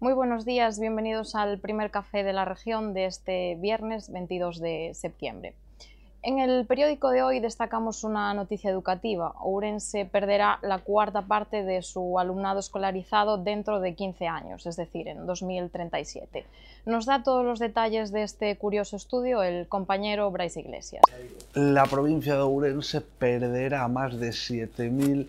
Muy buenos días, bienvenidos al primer café de la región de este viernes 22 de septiembre. En el periódico de hoy destacamos una noticia educativa. Ourense perderá la cuarta parte de su alumnado escolarizado dentro de 15 años, es decir, en 2037. Nos da todos los detalles de este curioso estudio el compañero Bryce Iglesias. La provincia de Ourense perderá más de 7.000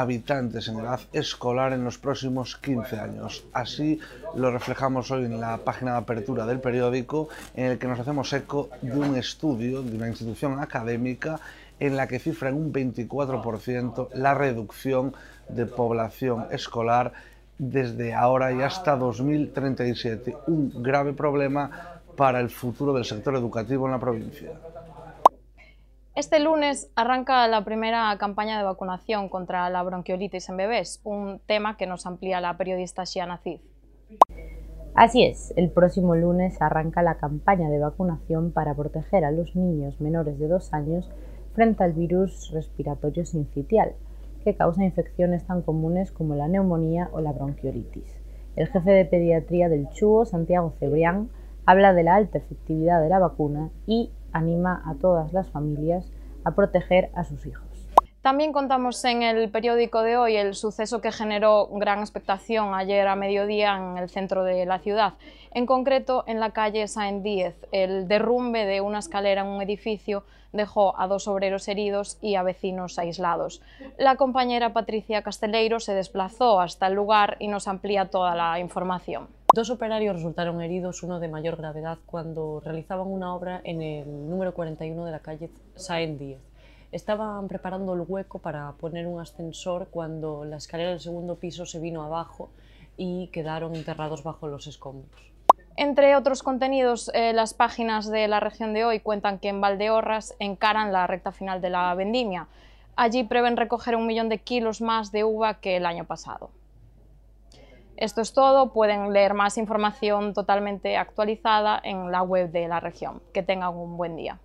habitantes en edad escolar en los próximos 15 años. Así lo reflejamos hoy en la página de apertura del periódico, en el que nos hacemos eco de un estudio de una institución académica en la que cifra en un 24% la reducción de población escolar desde ahora y hasta 2037, un grave problema para el futuro del sector educativo en la provincia. Este lunes arranca la primera campaña de vacunación contra la bronquiolitis en bebés, un tema que nos amplía la periodista Shiana Cid. Así es, el próximo lunes arranca la campaña de vacunación para proteger a los niños menores de dos años frente al virus respiratorio sincitial, que causa infecciones tan comunes como la neumonía o la bronquiolitis. El jefe de pediatría del CHUO, Santiago Cebrián, habla de la alta efectividad de la vacuna y anima a todas las familias a proteger a sus hijos. También contamos en el periódico de hoy el suceso que generó gran expectación ayer a mediodía en el centro de la ciudad, en concreto en la calle Saint Díez. El derrumbe de una escalera en un edificio dejó a dos obreros heridos y a vecinos aislados. La compañera Patricia Casteleiro se desplazó hasta el lugar y nos amplía toda la información. Dos operarios resultaron heridos, uno de mayor gravedad, cuando realizaban una obra en el número 41 de la calle Saint Díez. Estaban preparando el hueco para poner un ascensor cuando la escalera del segundo piso se vino abajo y quedaron enterrados bajo los escombros. Entre otros contenidos, eh, las páginas de la región de hoy cuentan que en Valdeorras encaran la recta final de la vendimia. Allí prevén recoger un millón de kilos más de uva que el año pasado. Esto es todo, pueden leer más información totalmente actualizada en la web de la región. Que tengan un buen día.